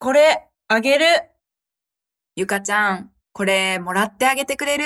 これ、あげる。ゆかちゃん、これもらってあげてくれる？